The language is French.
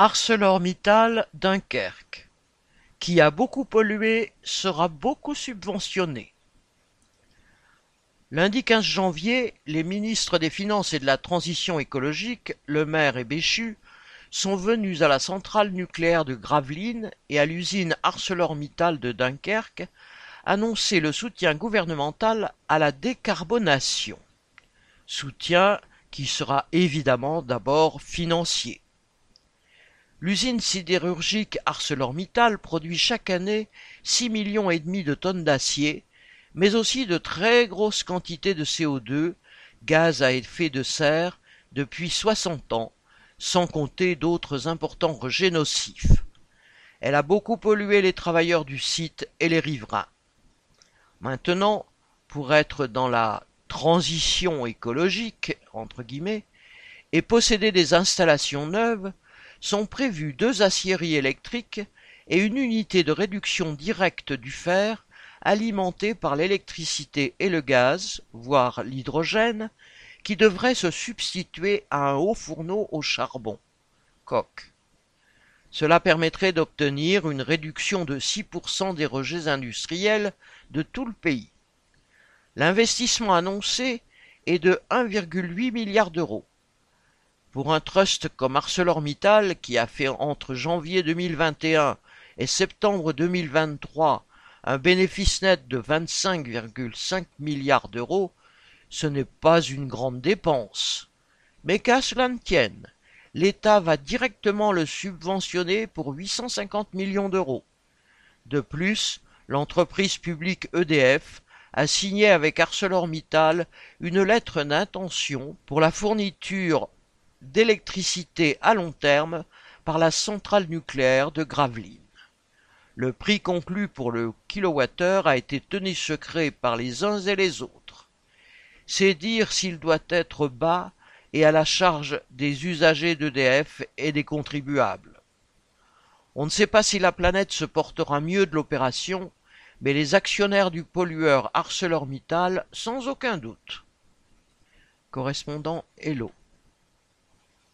ArcelorMittal Dunkerque, qui a beaucoup pollué sera beaucoup subventionné. Lundi 15 janvier, les ministres des Finances et de la Transition écologique, Le Maire et Béchu, sont venus à la centrale nucléaire de Gravelines et à l'usine ArcelorMittal de Dunkerque annoncer le soutien gouvernemental à la décarbonation. Soutien qui sera évidemment d'abord financier. L'usine sidérurgique ArcelorMittal produit chaque année six millions et demi de tonnes d'acier, mais aussi de très grosses quantités de CO2, gaz à effet de serre, depuis soixante ans, sans compter d'autres importants rejets nocifs. Elle a beaucoup pollué les travailleurs du site et les riverains. Maintenant, pour être dans la transition écologique, entre guillemets, et posséder des installations neuves, sont prévues deux aciéries électriques et une unité de réduction directe du fer alimentée par l'électricité et le gaz, voire l'hydrogène, qui devrait se substituer à un haut fourneau au charbon. Coq. Cela permettrait d'obtenir une réduction de 6% des rejets industriels de tout le pays. L'investissement annoncé est de 1,8 milliard d'euros. Pour un trust comme ArcelorMittal, qui a fait entre janvier 2021 et septembre 2023 un bénéfice net de 25,5 milliards d'euros, ce n'est pas une grande dépense. Mais qu'à cela ne tienne, l'État va directement le subventionner pour 850 millions d'euros. De plus, l'entreprise publique EDF a signé avec ArcelorMittal une lettre d'intention pour la fourniture d'électricité à long terme par la centrale nucléaire de Gravelines. Le prix conclu pour le kilowattheure a été tenu secret par les uns et les autres. C'est dire s'il doit être bas et à la charge des usagers d'EDF et des contribuables. On ne sait pas si la planète se portera mieux de l'opération, mais les actionnaires du pollueur ArcelorMittal sans aucun doute. Correspondant Hello.